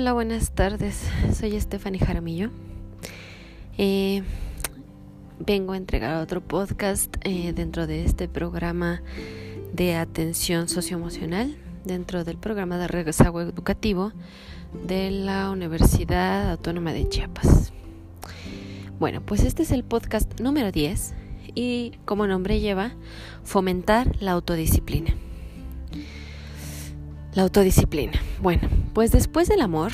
Hola, buenas tardes. Soy Stephanie Jaramillo. Eh, vengo a entregar otro podcast eh, dentro de este programa de atención socioemocional, dentro del programa de rezago educativo de la Universidad Autónoma de Chiapas. Bueno, pues este es el podcast número 10 y como nombre lleva fomentar la autodisciplina. La autodisciplina. Bueno, pues después del amor,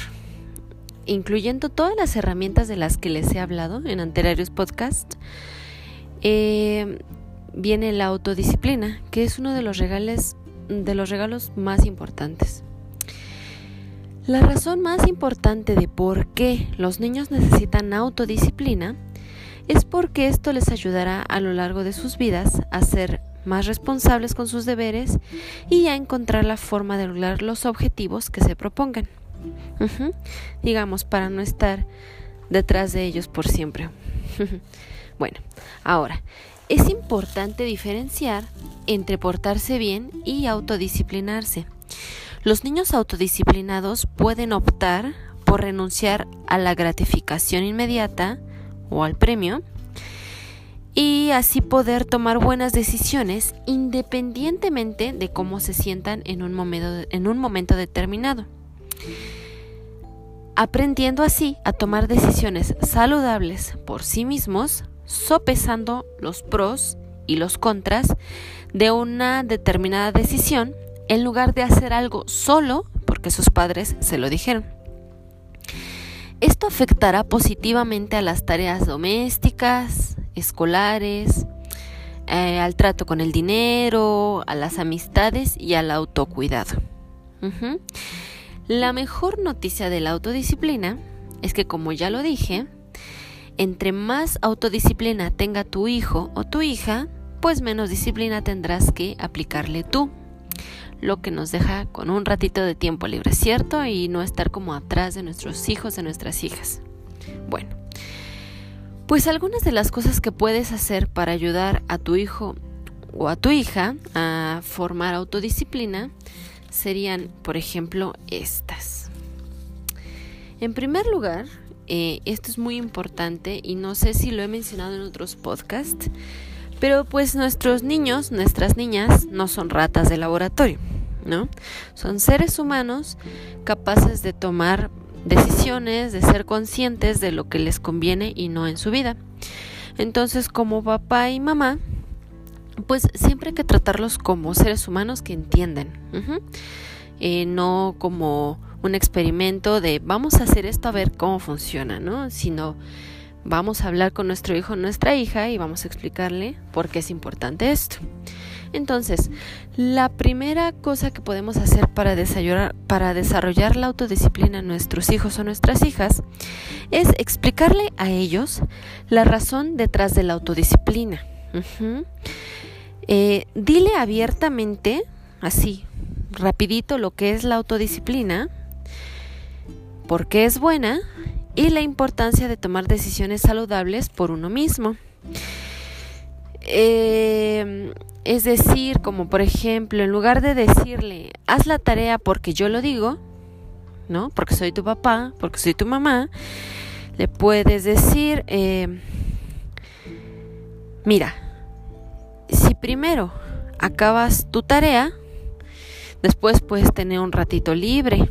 incluyendo todas las herramientas de las que les he hablado en anteriores podcasts, eh, viene la autodisciplina, que es uno de los, regales, de los regalos más importantes. La razón más importante de por qué los niños necesitan autodisciplina es porque esto les ayudará a lo largo de sus vidas a ser más responsables con sus deberes y a encontrar la forma de lograr los objetivos que se propongan. Digamos, para no estar detrás de ellos por siempre. bueno, ahora, es importante diferenciar entre portarse bien y autodisciplinarse. Los niños autodisciplinados pueden optar por renunciar a la gratificación inmediata o al premio y así poder tomar buenas decisiones independientemente de cómo se sientan en un momento, determinado. Aprendiendo así a tomar decisiones saludables por sí mismos, sopesando los pros y los contras de una determinada decisión en lugar de hacer algo solo porque sus padres se lo dijeron. Esto afectará positivamente a las tareas domésticas, escolares, eh, al trato con el dinero, a las amistades y al autocuidado. La mejor noticia de la autodisciplina es que, como ya lo dije, entre más autodisciplina tenga tu hijo o tu hija, pues menos disciplina tendrás que aplicarle tú. Lo que nos deja con un ratito de tiempo libre, ¿cierto? Y no estar como atrás de nuestros hijos, de nuestras hijas. Bueno, pues algunas de las cosas que puedes hacer para ayudar a tu hijo o a tu hija a formar autodisciplina serían, por ejemplo, estas. En primer lugar, eh, esto es muy importante y no sé si lo he mencionado en otros podcasts, pero pues nuestros niños, nuestras niñas, no son ratas de laboratorio, ¿no? Son seres humanos capaces de tomar decisiones, de ser conscientes de lo que les conviene y no en su vida. Entonces, como papá y mamá, pues siempre hay que tratarlos como seres humanos que entienden, eh, no como un experimento de vamos a hacer esto a ver cómo funciona, ¿no? Sino vamos a hablar con nuestro hijo o nuestra hija y vamos a explicarle por qué es importante esto. Entonces, la primera cosa que podemos hacer para para desarrollar la autodisciplina en nuestros hijos o nuestras hijas es explicarle a ellos la razón detrás de la autodisciplina. Eh, dile abiertamente, así, rapidito, lo que es la autodisciplina, por qué es buena y la importancia de tomar decisiones saludables por uno mismo. Eh, es decir, como por ejemplo, en lugar de decirle, haz la tarea porque yo lo digo, ¿no? Porque soy tu papá, porque soy tu mamá, le puedes decir, eh, mira, si primero acabas tu tarea, después puedes tener un ratito libre.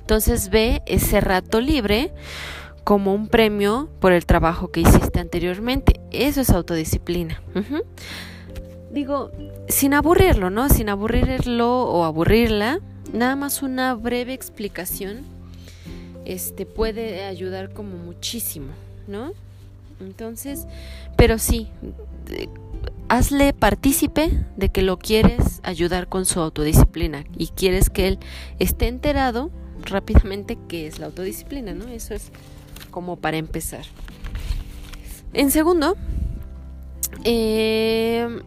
Entonces ve ese rato libre como un premio por el trabajo que hiciste anteriormente. Eso es autodisciplina digo, sin aburrirlo, ¿no? Sin aburrirlo o aburrirla, nada más una breve explicación este puede ayudar como muchísimo, ¿no? Entonces, pero sí, hazle partícipe de que lo quieres ayudar con su autodisciplina y quieres que él esté enterado rápidamente que es la autodisciplina, ¿no? Eso es como para empezar. En segundo, eh,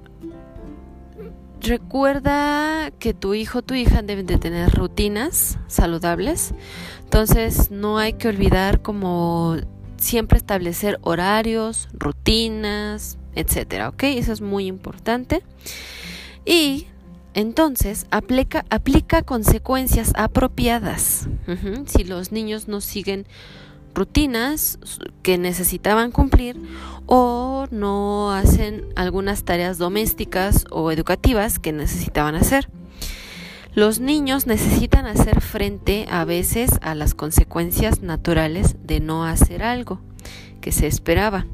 Recuerda que tu hijo tu hija deben de tener rutinas saludables. Entonces no hay que olvidar como siempre establecer horarios, rutinas, etcétera, ¿ok? Eso es muy importante. Y Entonces, aplica, aplica consecuencias apropiadas. Si los niños no siguen rutinas que necesitaban cumplir o no hacen algunas tareas domésticas o educativas que necesitaban hacer. Los niños necesitan hacer frente a veces a las consecuencias naturales de no hacer algo que se esperaba.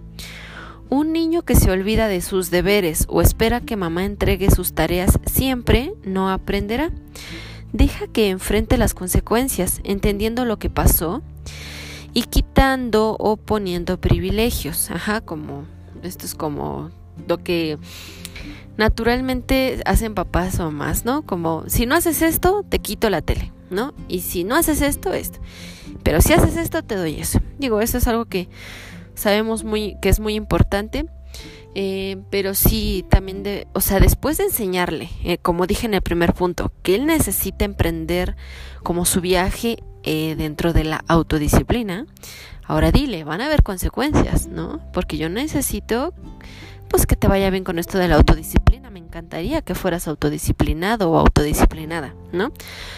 Un niño que se olvida de sus deberes o espera que mamá entregue sus tareas siempre no aprenderá. Deja que enfrente las consecuencias, entendiendo lo que pasó y quitando o poniendo privilegios. Ajá, como esto es como lo que naturalmente hacen papás o mamás, ¿no? Como si no haces esto, te quito la tele, ¿no? Y si no haces esto, esto. Pero si haces esto, te doy eso. Digo, eso es algo que sabemos muy que es muy importante. Eh, pero sí también de, o sea, después de enseñarle, eh, como dije en el primer punto, que él necesita emprender como su viaje eh, dentro de la autodisciplina, ahora dile, van a haber consecuencias, ¿no? Porque yo necesito, pues que te vaya bien con esto de la autodisciplina, me encantaría que fueras autodisciplinado o autodisciplinada, ¿no?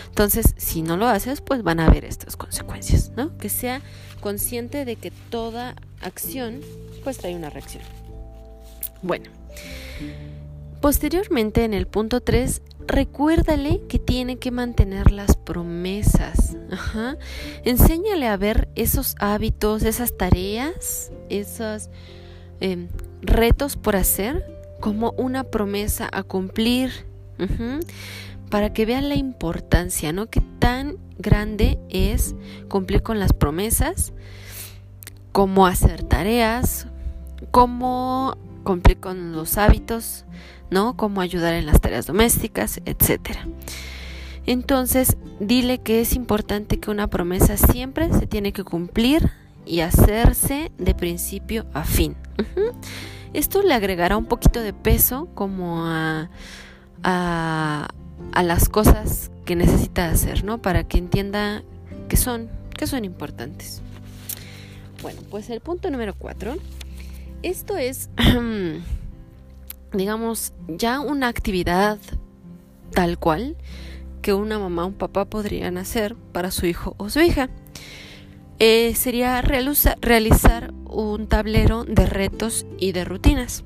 Entonces, si no lo haces, pues van a haber estas consecuencias, ¿no? Que sea consciente de que toda acción pues trae una reacción. Bueno, posteriormente en el punto 3, recuérdale que tiene que mantener las promesas. Enséñale a ver esos hábitos, esas tareas, esos em, retos por hacer como una promesa a cumplir. Para que vean la importancia, ¿no? Que tan grande es cumplir con las promesas cómo hacer tareas, cómo cumplir con los hábitos, ¿no? Cómo ayudar en las tareas domésticas, etcétera. Entonces, dile que es importante que una promesa siempre se tiene que cumplir y hacerse de principio a fin. Esto le agregará un poquito de peso como a, a, a, las cosas que necesita hacer, ¿no? Para que entienda que son, que son importantes. Bueno, pues el punto número cuatro. Esto es, digamos, ya una actividad tal cual que una mamá o un papá podrían hacer para su hijo o su hija. Eh, sería realizar un tablero de retos y de rutinas.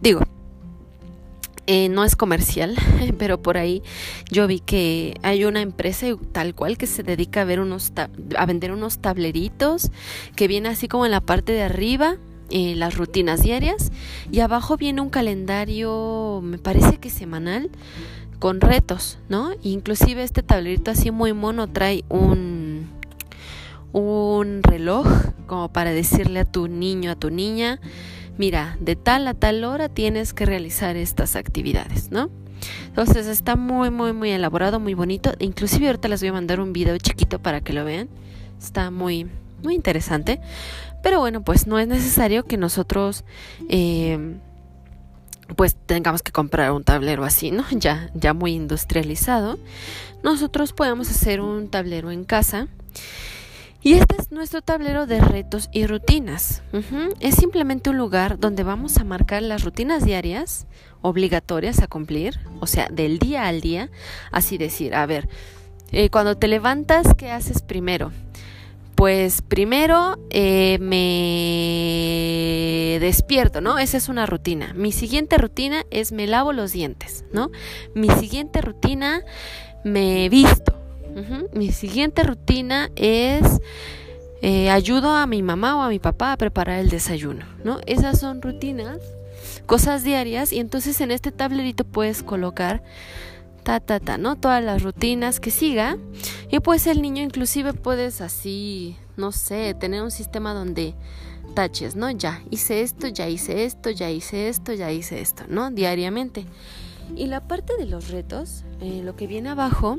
Digo, eh, no es comercial, pero por ahí yo vi que hay una empresa tal cual que se dedica a, ver unos a vender unos tableritos que viene así como en la parte de arriba eh, las rutinas diarias y abajo viene un calendario, me parece que semanal, con retos, ¿no? Inclusive este tablerito así muy mono trae un un reloj como para decirle a tu niño, a tu niña, mira, de tal a tal hora tienes que realizar estas actividades, ¿no? Entonces está muy, muy, muy elaborado, muy bonito. Inclusive ahorita les voy a mandar un video chiquito para que lo vean. Está muy, muy interesante. Pero bueno, pues no es necesario que nosotros... Eh, pues tengamos que comprar un tablero así, ¿no? Ya, ya muy industrializado. Nosotros podemos hacer un tablero en casa y este es nuestro tablero de retos y rutinas. Es simplemente un lugar donde vamos a marcar las rutinas diarias obligatorias a cumplir, o sea, del día al día. Así decir, a ver, eh, cuando te levantas, ¿qué haces primero? Pues primero eh, me despierto, ¿no? Esa es una rutina. Mi siguiente rutina es me lavo los dientes, ¿no? Mi siguiente rutina me visto. Mi siguiente rutina es eh, ayudo a mi mamá o a mi papá a preparar el desayuno, ¿no? Esas son rutinas, cosas diarias y entonces en este tablerito puedes colocar ta ta ta, ¿no? Todas las rutinas que siga y pues el niño inclusive puedes así, no sé, tener un sistema donde taches, ¿no? Ya hice esto, ya hice esto, ya hice esto, ya hice esto, ¿no? Diariamente. Y la parte de los retos, eh, lo que viene abajo,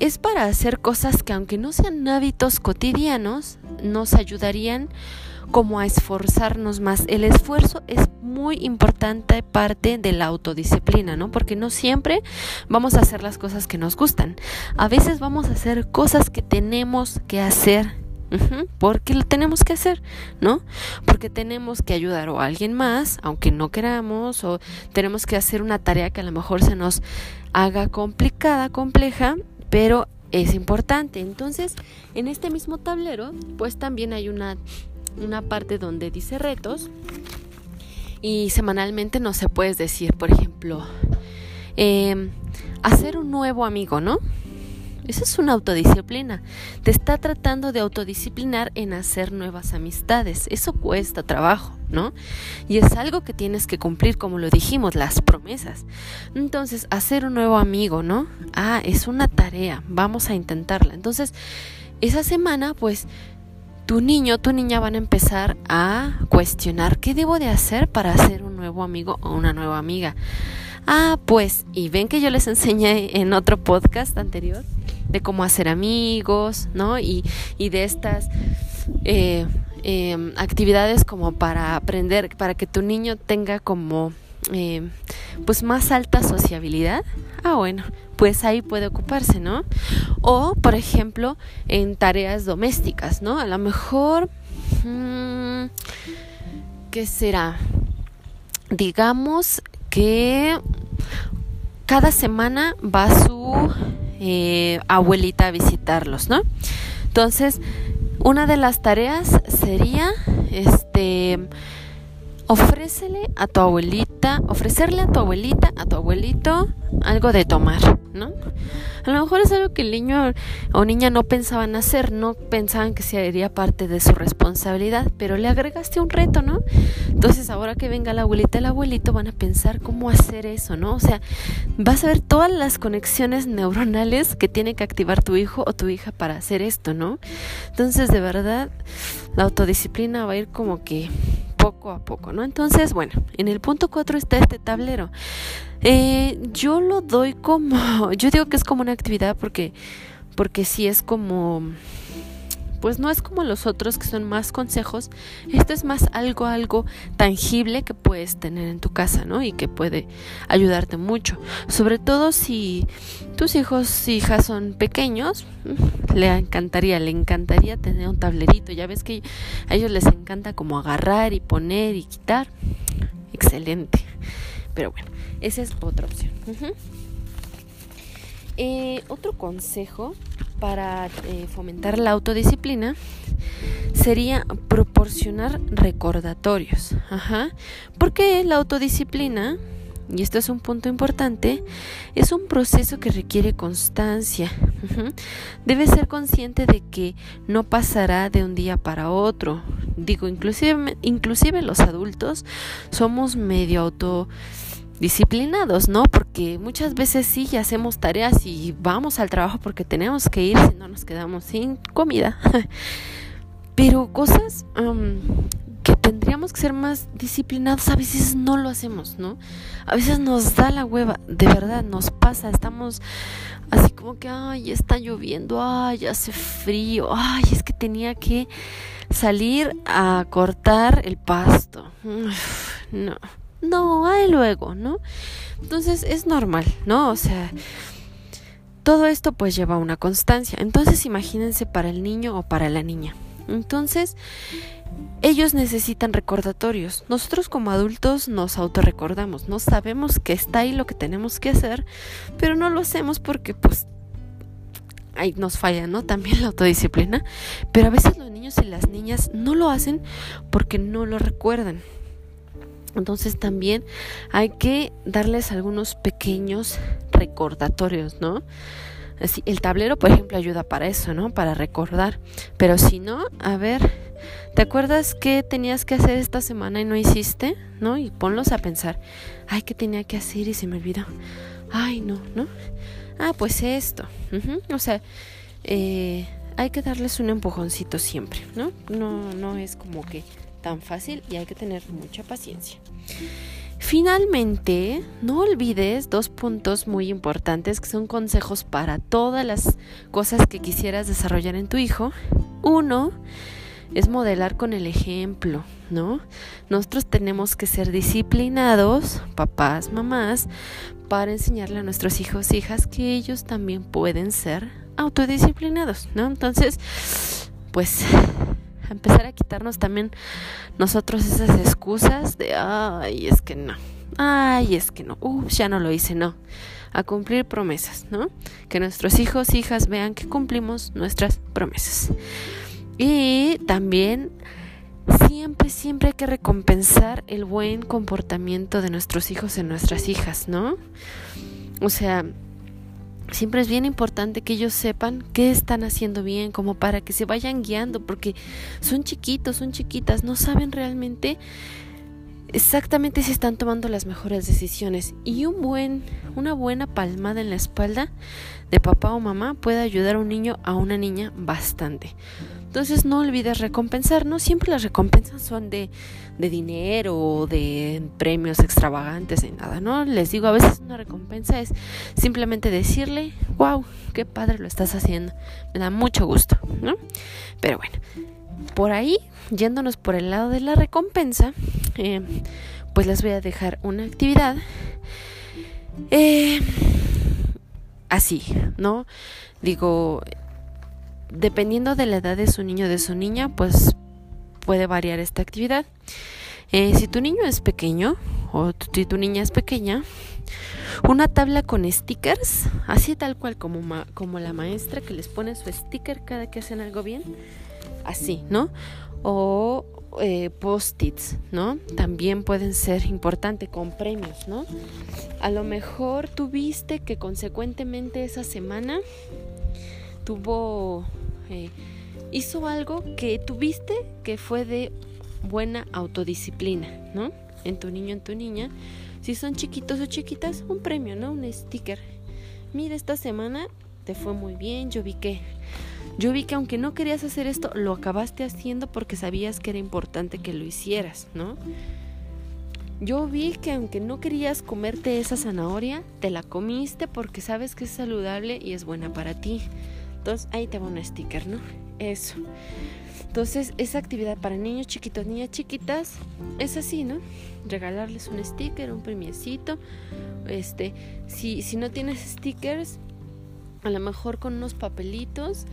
es para hacer cosas que aunque no sean hábitos cotidianos, nos ayudarían como a esforzarnos más. El esfuerzo es muy importante parte de la autodisciplina, ¿no? Porque no siempre vamos a hacer las cosas que nos gustan. A veces vamos a hacer cosas que tenemos que hacer porque lo tenemos que hacer, ¿no? Porque tenemos que ayudar a alguien más, aunque no queramos, o tenemos que hacer una tarea que a lo mejor se nos haga complicada, compleja, pero es importante. Entonces, en este mismo tablero, pues también hay una, una parte donde dice retos y semanalmente no se puedes decir, por ejemplo, em, hacer un nuevo amigo, ¿no? Eso es una autodisciplina. Te está tratando de autodisciplinar en hacer nuevas amistades. Eso cuesta trabajo, ¿no? Y es algo que tienes que cumplir, como lo dijimos, las promesas. Entonces, hacer un nuevo amigo, ¿no? Ah, es una tarea. Vamos a intentarla. Entonces, esa semana, pues, tu niño, tu niña van a empezar a cuestionar qué debo de hacer para hacer un nuevo amigo o una nueva amiga. Ah, pues, y ven que yo les enseñé en otro podcast anterior de cómo hacer amigos, ¿no? Y, y de estas eh, em, actividades como para aprender, para que tu niño tenga como em, pues más alta sociabilidad. Ah, bueno, pues ahí puede ocuparse, ¿no? O, por ejemplo, en tareas domésticas, ¿no? A lo mejor, mm, ¿qué será? Digamos que cada semana va su eh, abuelita a visitarlos, ¿no? Entonces, una de las tareas sería, este, ofrécele a tu abuelita, ofrecerle a tu abuelita, a tu abuelito, algo de tomar, ¿no? A lo mejor es algo que el niño o niña no pensaban hacer, no pensaban que sería parte de su responsabilidad, pero le agregaste un reto, ¿no? Entonces ahora que venga la abuelita el abuelito van a pensar cómo hacer eso, ¿no? O sea, vas a ver todas las conexiones neuronales que tiene que activar tu hijo o tu hija para hacer esto, ¿no? Entonces, de verdad, la autodisciplina va a ir como que poco a poco, ¿no? Entonces, bueno, en el punto 4 está este tablero. Eh, yo lo doy como, yo digo que es como una actividad porque, porque sí es como pues no es como los otros que son más consejos, esto es más algo, algo tangible que puedes tener en tu casa, ¿no? Y que puede ayudarte mucho. Sobre todo si tus hijos, hijas son pequeños, le encantaría, le encantaría tener un tablerito. Ya ves que a ellos les encanta como agarrar y poner y quitar. Excelente. Pero bueno, esa es otra opción. Eh, otro consejo para eh, fomentar la autodisciplina sería proporcionar recordatorios. Ajá. Porque la autodisciplina, y esto es un punto importante, es un proceso que requiere constancia. Debe ser consciente de que no pasará de un día para otro. Digo, inclusive, inclusive los adultos somos medio auto disciplinados, ¿no? Porque muchas veces sí hacemos tareas y vamos al trabajo porque tenemos que ir, si no nos quedamos sin comida. Pero cosas que tendríamos que ser más disciplinados, a veces no lo hacemos, ¿no? A veces nos da la hueva, de verdad, nos pasa, estamos así como que, ay, está lloviendo, ay, hace frío, ay, es que tenía que salir a cortar el pasto. no no, ahí luego, ¿no? Entonces es normal, ¿no? O sea, todo esto pues lleva una constancia. Entonces imagínense para el niño o para la niña. Entonces, ellos necesitan recordatorios. Nosotros como adultos nos autorrecordamos, no sabemos que está ahí lo que tenemos que hacer, pero no lo hacemos porque pues ahí nos falla, ¿no? También la autodisciplina, pero a veces los niños y las niñas no lo hacen porque no lo recuerdan. Entonces también hay que darles algunos pequeños recordatorios, ¿no? Así, el tablero, por ejemplo, ayuda para eso, ¿no? Para recordar. Pero si no, a ver, ¿te acuerdas qué tenías que hacer esta semana y no hiciste? ¿No? Y ponlos a pensar, ay, ¿qué tenía que hacer y se me olvidó? Ay, no, ¿no? Ah, pues esto. O sea, eh, hay que darles un empujoncito siempre, ¿no? No, no es como que tan fácil y hay que tener mucha paciencia. Finalmente, no olvides dos puntos muy importantes que son consejos para todas las cosas que quisieras desarrollar en tu hijo. Uno es modelar con el ejemplo, ¿no? Nosotros tenemos que ser disciplinados, papás, mamás, para enseñarle a nuestros hijos, hijas, que ellos también pueden ser autodisciplinados, ¿no? Entonces, pues empezar a quitarnos también nosotros esas excusas de, ay, es que no, ay, es que no, ya no lo hice, no. A cumplir promesas, ¿no? Que nuestros hijos, hijas vean que cumplimos nuestras promesas. Y también siempre, siempre hay que recompensar el buen comportamiento de nuestros hijos y nuestras hijas, ¿no? O sea, siempre es bien importante que ellos sepan qué están haciendo bien, como para que se vayan guiando, porque son chiquitos, son chiquitas, no saben realmente exactamente si están tomando las mejores decisiones. Y un buen, una buena palmada en la espalda de papá o mamá puede ayudar a un niño a una niña bastante. Entonces no olvides recompensar, no siempre las recompensas son de, de dinero o de premios extravagantes y nada, ¿no? Les digo, a veces una recompensa es simplemente decirle, wow, qué padre lo estás haciendo, me da mucho gusto, ¿no? Pero bueno, por ahí, yéndonos por el lado de la recompensa, eh, pues les voy a dejar una actividad eh, así, ¿no? Digo, dependiendo de la edad de su niño o de su niña, pues puede variar esta actividad. Eh, si tu niño es pequeño o si tu niña es pequeña, una tabla con stickers, así tal cual como, como la maestra que les pone su sticker cada que hacen algo bien, así, ¿no? O eh, post-its, ¿no? También pueden ser importantes con premios, ¿no? A lo mejor tuviste que consecuentemente esa semana tuvo, eh, hizo algo que tuviste que fue de buena autodisciplina, ¿no? En tu niño, en tu niña. Si son chiquitos o chiquitas, un premio, ¿no? Un sticker. Mira, esta semana te fue muy bien, yo vi que yo vi que aunque no querías hacer esto, lo acabaste haciendo porque sabías que era importante que lo hicieras, ¿no? Yo vi que aunque no querías comerte esa zanahoria, te la comiste porque sabes que es saludable y es buena para ti. Ahí te va un sticker, ¿no? Eso. Entonces esa actividad para niños chiquitos, niñas chiquitas, es así, ¿no? Regalarles un sticker, un premiecito. Este, si, si no tienes stickers, a lo mejor con unos papelitos,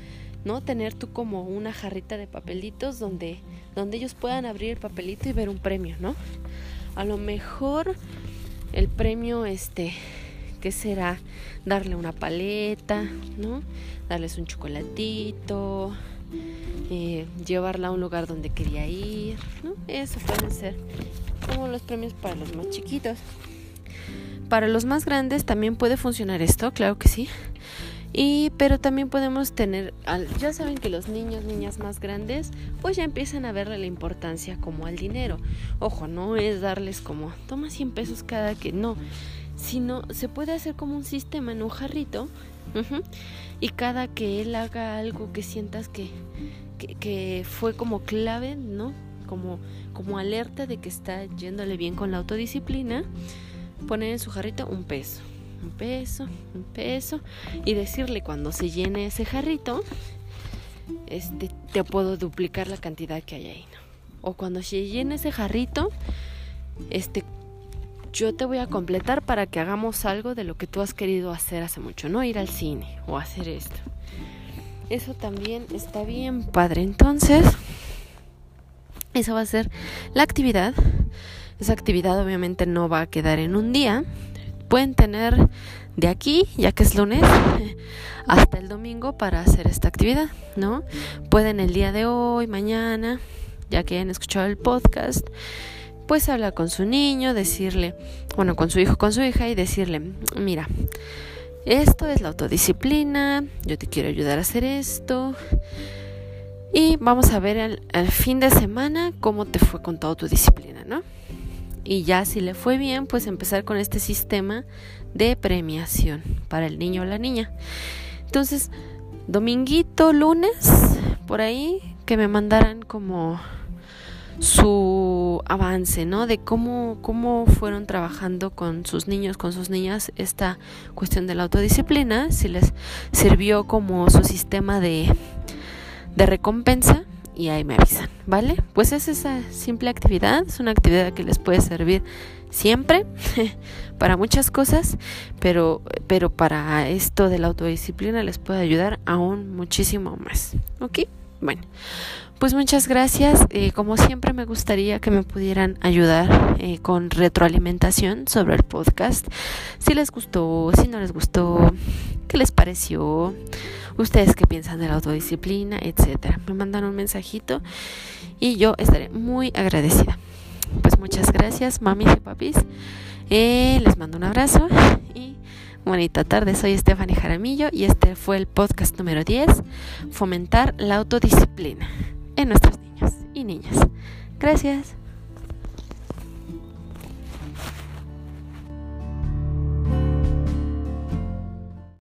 ¿no? Tener tú como una jarrita de papelitos donde, donde ellos puedan abrir el papelito y ver un premio, ¿no? A lo mejor el premio, este, ¿qué será? Darle una paleta, ¿no? Darles un chocolatito, eh, llevarla a un lugar donde quería ir, ¿no? Eso pueden ser como los premios para los más chiquitos. Para los más grandes también puede funcionar esto, claro que sí. Y pero también podemos tener, ya saben que los niños, niñas más grandes, pues ya empiezan a verle la importancia como al dinero. Ojo, no es darles como, toma 100 pesos cada que, no sino se puede hacer como un sistema en un jarrito y cada que él haga algo que sientas que, que, fue como clave, ¿no? Como, como alerta de que está yéndole bien con la autodisciplina, poner en su jarrito un peso, un peso, un peso y decirle cuando se llene ese jarrito, este, te puedo duplicar la cantidad que hay ahí, ¿no? O cuando se llene ese jarrito, este, yo te voy a completar para que hagamos algo de lo que tú has querido hacer hace mucho, no ir al cine o hacer esto. Eso también está bien padre. Entonces, esa va a ser la actividad. Esa actividad obviamente no va a quedar en un día. Pueden tener de aquí, ya que es lunes, hasta el domingo para hacer esta actividad, ¿no? Pueden el día de hoy, mañana, ya que hayan escuchado el podcast, pues hablar con su niño, decirle, bueno, con su hijo, con su hija y decirle, mira, esto es la autodisciplina, yo te quiero ayudar a hacer esto. Y vamos a ver al, fin de semana cómo te fue con tu disciplina, ¿no? Y ya si le fue bien, pues empezar con este sistema de premiación para el niño o la niña. Entonces, dominguito, lunes, por ahí, que me mandaran como su avance, ¿no? De cómo, cómo fueron trabajando con sus niños, con sus niñas, esta cuestión de la autodisciplina, si les sirvió como su sistema de, de recompensa y ahí me avisan, ¿vale? Pues es esa simple actividad, es una actividad que les puede servir siempre para muchas cosas, pero, pero para esto de la autodisciplina les puede ayudar aún muchísimo más, ¿ok? Bueno, pues muchas gracias. Eh, como siempre me gustaría que me pudieran ayudar eh, con retroalimentación sobre el podcast. Si les gustó, si no les gustó, qué les pareció, ustedes qué piensan de la autodisciplina, etcétera. Me mandan un mensajito y yo estaré muy agradecida. Pues muchas gracias, mamis y papis. Eh, les mando un abrazo y bonita tarde. Soy Stephanie Jaramillo y este fue el podcast número 10, Fomentar la autodisciplina en nuestros niños y niñas. Gracias.